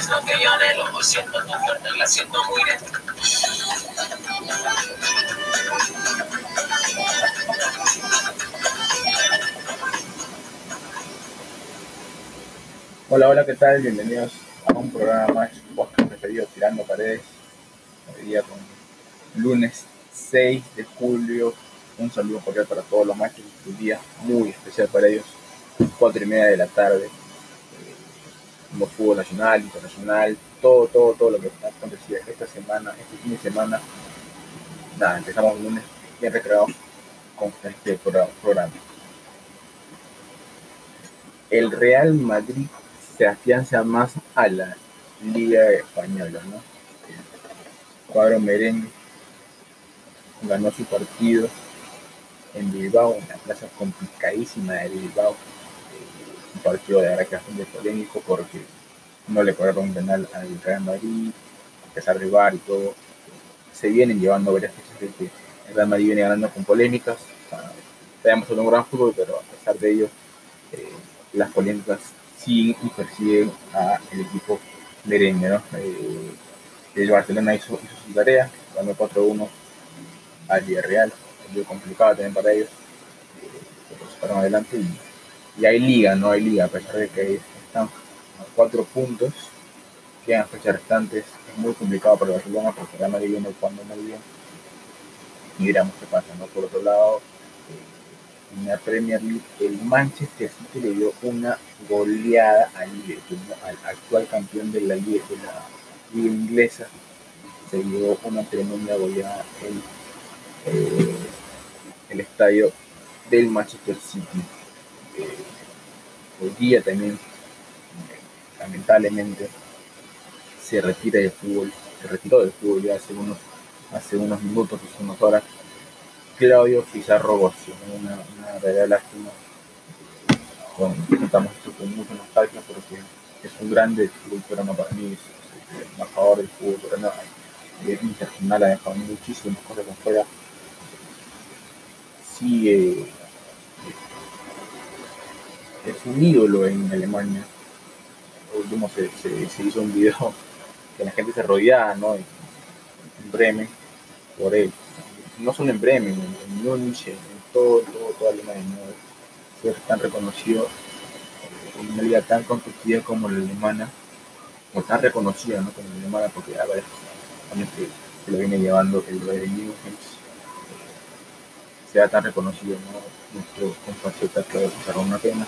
es lo que yo anhelo. Siento tu fuerte, la siento muy dentro. Hola, hola, ¿qué tal? Bienvenidos a un programa más, su podcast preferido, Tirando Paredes. Hoy día con lunes 6 de julio. Un saludo cordial para todos los machos. Un día muy especial para ellos. Cuatro y media de la tarde. Eh, fútbol nacional, internacional, todo, todo, todo lo que está aconteciendo esta semana, este fin de semana. Nada, empezamos el lunes bien recreados con este programa. El Real Madrid se afianza más a la Liga Española, ¿no? El cuadro merengue ganó su partido en Bilbao, en la plaza complicadísima de Bilbao. Un partido de verdad que bastante polémico porque no le cobraron penal al Real Madrid, a pesar de VAR y todo. Se vienen llevando varias fechas que el Real Madrid viene ganando con polémicas. Tenemos un gran fútbol, pero a pesar de ello, eh, las polémicas siguen y persiguen al equipo merengue. ¿no? Eh, el Barcelona hizo, hizo su tarea, ganó 4-1 al Villarreal, muy complicado también para ellos, eh, pero se adelante y, y, hay liga, no hay liga, a pesar de que están a cuatro puntos, quedan fechas restantes, es muy complicado para el Barcelona porque Real Madrid viene jugando muy bien y veremos qué pasa, ¿no? Por otro lado, en la Premier League, el Manchester City le dio una goleada al Liverpool, al actual campeón de la liga, de la liga inglesa. Se dio una tremenda goleada en eh, el estadio del Manchester City. Hoy día también, lamentablemente, se retira del fútbol, se retiró del fútbol ya hace unos, hace unos minutos, hace unas horas, Claudio Pizarro Bocio, una, una verdadera lástima. Contamos esto con mucha nostalgia porque es un grande fútbol peruano para mí, es, el embajador del fútbol peruano internacional, ha dejado muchísimas cosas afuera. Sigue, es un ídolo en Alemania. último se, se, hizo un video que la gente se rodeaba ¿no? en, en Bremen por él no solo en Bremen, en, Múnich, en todo, todo, toda Alemania, ¿no? ser tan reconocido en una liga tan competitiva como la alemana, o tan reconocida ¿no? como la alemana, porque a varios años que, que lo viene llevando el Bayern Múnich, sea tan reconocido, ¿no? nuestro compatriota Claudio Pizarro, una pena,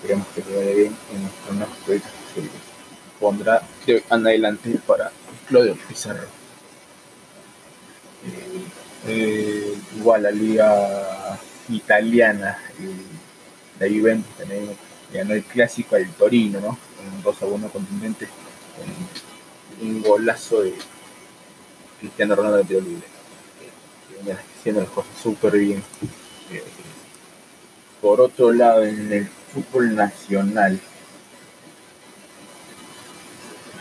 esperemos que le vaya bien en nuestros nuevos proyectos que se pondrá de adelante para Claudio Pizarro. Eh, eh, igual la liga italiana, la Juventus también ganó el clásico al Torino, ¿no? Con un 2 a 1 contundente, con un golazo de Cristiano Ronaldo de tiro libre, eh, haciendo las cosas súper bien. Eh, por otro lado, en el fútbol nacional,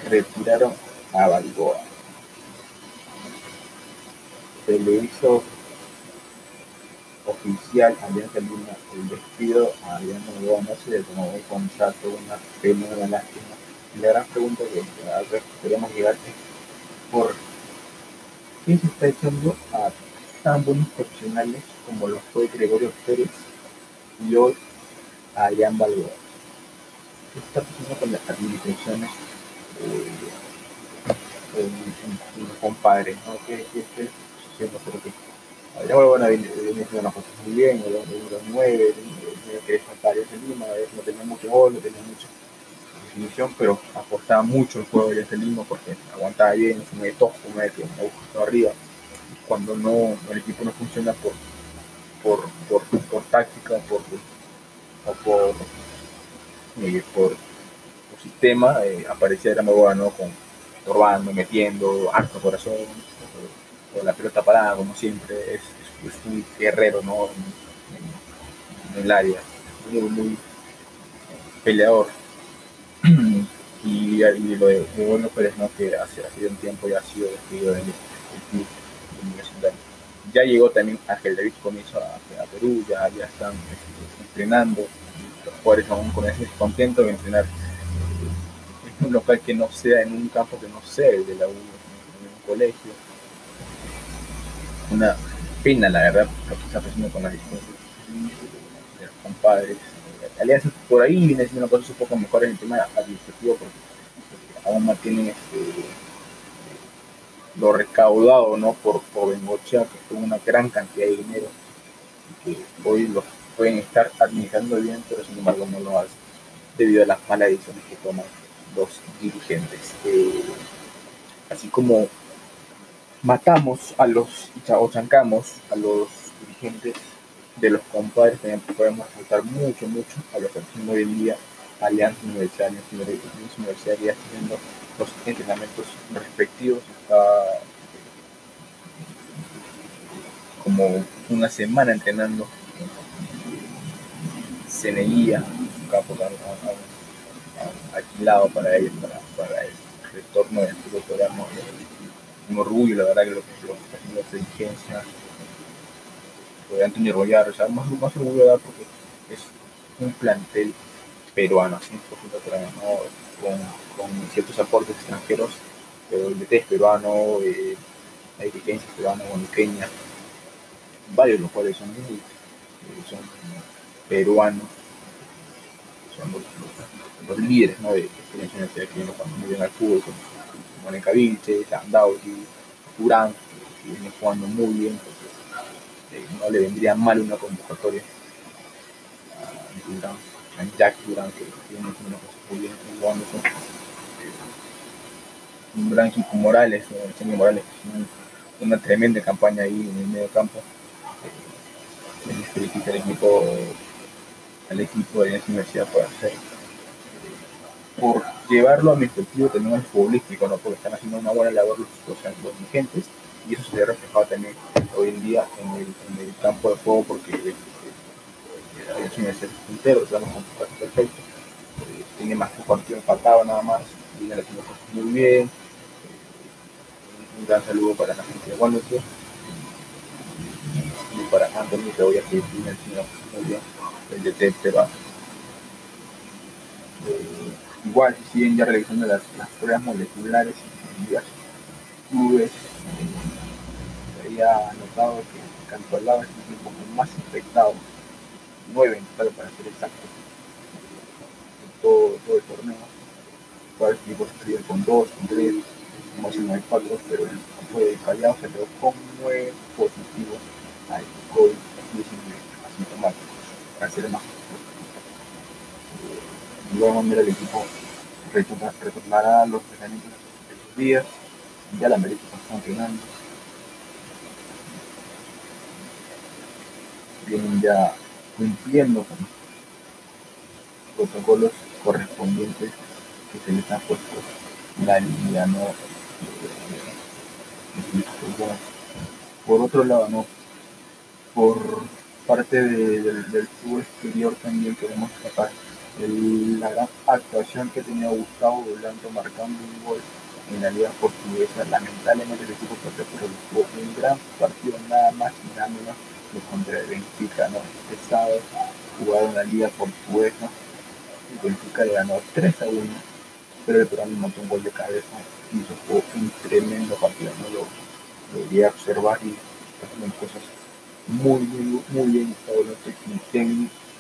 retiraron a Balboa. Se le hizo oficial Alianza Lima el despido a Alianza Lima, no se le tomó un contrato, una pena, una lástima. Y la gran pregunta que a ver, queremos llegar es por qué se está echando a tan buenos profesionales como lo fue Gregorio Pérez y hoy a Adrián Balboa. ¿Qué está pasando con las administraciones eh, en, los compadres? ¿no? ¿Qué, qué, qué haciendo, pero que ya bueno, viene haciendo las cosas muy bien, el número 9, que faltar en Lima, no tenía mucho gol, no tenía mucha definición, pero apostaba mucho el juego de Lima porque aguantaba bien, se mueve tosco, mueve que me gusta arriba. Cuando no, el equipo no funciona por, por, por, por táctica, por, o por, eh, por, por sistema, eh, aparecía era muy bueno, con robando, metiendo, harto corazón, con la pelota parada, como siempre, es, es, un guerrero ¿no? en, el área, muy, peleador. y, lo de, Bueno Pérez, ¿no? que hace, hace un tiempo ya ha sido despedido del, club. Ya llegó también Ángel David Comiso a, a, Perú, ya, ya están este, entrenando, los jugadores aún con ese contento de entrenar un local que no sea en un campo que no sea el de la U, en un colegio. Una pena, la verdad, lo que está pasando con las distancias de los compadres. Alianza por ahí viene siendo una un poco mejor en el tema administrativo porque, porque aún mantienen este, lo recaudado ¿no? por, por Bengochea, que fue una gran cantidad de dinero que hoy lo pueden estar administrando bien, pero sin embargo no lo hacen debido a las malas decisiones que toman los dirigentes. Eh, así como matamos a los o chancamos a los dirigentes de los compadres, también podemos matar mucho, mucho a los que hacen hoy en día alianzas universitarias, universidades haciendo los entrenamientos respectivos. Está como una semana entrenando CNI su campo alquilado para ellos, para, para el retorno del fútbol coreano. Un orgullo, la verdad, que lo que la dirigencia, de Antonio Royar, o sea, más, más orgullo dar porque es un plantel peruano, 100% peruano, con, con, ciertos aportes extranjeros, pero el DT es peruano, eh, la dirigencia es peruana, guanuqueña, varios de los cuales son, eh, son peruanos, son los, líderes ¿no? de experiencia que vienen jugando muy bien al fútbol, como Morenca Vilche, Landauti, Durán, que vienen jugando muy bien, eh, no le vendría mal una convocatoria a Durán, a Jack Durán, que viene haciendo una cosa muy bien jugando con un gran Morales, Eugenio Morales, una tremenda campaña ahí en el medio campo. Eh, al equipo, al equipo de la universidad por hacer, por llevarlo a mi objetivo también al futbolístico, ¿no? porque están haciendo una buena labor los, los, dirigentes y eso se ve reflejado también hoy en día en el, en el campo de juego porque eh, universidad es puntero, estamos con perfecto, eh, tiene más que un partido empatado nada más, viene haciendo cosas muy bien, un gran saludo para la gente de Guanajuato para Anthony viene haciendo muy bien el DT peruano. Eh, igual si siguen ya realizando las, pruebas moleculares en diversos clubes, eh, había notado que Cantolao es el equipo más infectado, nueve en total para ser exacto, en todo, todo el torneo. Todos los equipos se con dos, con tres, como si no hay cuatro, pero el campo de Callao se quedó con nueve positivos al COVID-19 asintomáticos, para ser más luego mira el equipo retorna, retornará los entrenamientos de sus días, ya la América está entrenando, vienen ya cumpliendo con los protocolos correspondientes que se les ha puesto la línea, ¿no? Por otro lado, ¿no? Por parte de, del, del fútbol exterior también queremos destacar la gran actuación que tenía Gustavo Blanco marcando un gol en la liga portuguesa. Lamentablemente el equipo perdió, pero jugó un gran partido, nada más y nada menos que contra el Benfica. ¿no? Este sábado jugaron la liga portuguesa. El Benfica le ganó 3 a 1, pero el peruano montó un gol de cabeza y eso fue un tremendo partido. ¿no? Lo, quería observar y haciendo cosas muy, muy, muy bien establecidas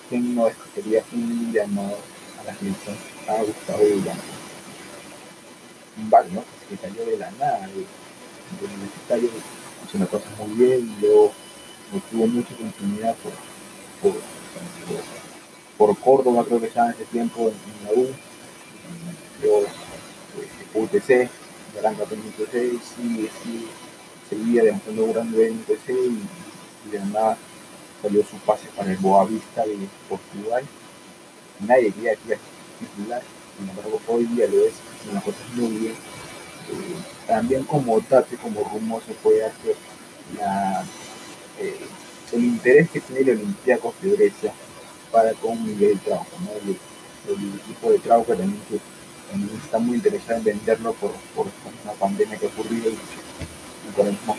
¿quién no escogería un llamado a la selección a Gustavo? Un bar, ¿no? Que salió de la nada, de, del universitario, haciendo cosas muy bien, y luego no tuvo mucha continuidad por, por, por, Córdoba, creo que estaba en ese tiempo en, la U, luego UTC, gran de UTC, sí, sí, seguía demostrando grande en UTC y, y de nada salió su pase para el Boavista de Portugal. Nadie quería que titular, sin embargo hoy día lo es, haciendo las muy bien. Eh, también como Tate, como rumor se puede hacer la, eh, el interés que tiene el Olympiacos de Grecia para con Miguel Trauco, ¿no? el, el, equipo de Trauco también que también está muy interesado en venderlo por, por una pandemia que ha ocurrido y, y el, un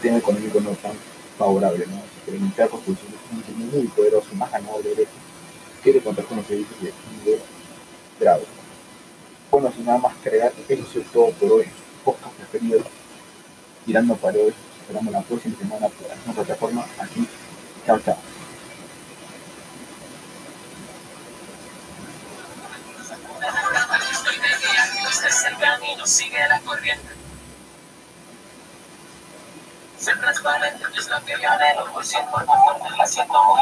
tema económico no tan favorable, ¿no? El Olympiacos pues, es un muy poderoso, más ganador de Grecia, quiere contar con los servicios de Miguel Bravo. Bueno, sin nada más agregar, eso es todo por hoy. Podcast preferido. Tirando para hoy. Esperamos la próxima semana por la misma plataforma. Aquí. Chao, chao. Yo no lo siento, no siento.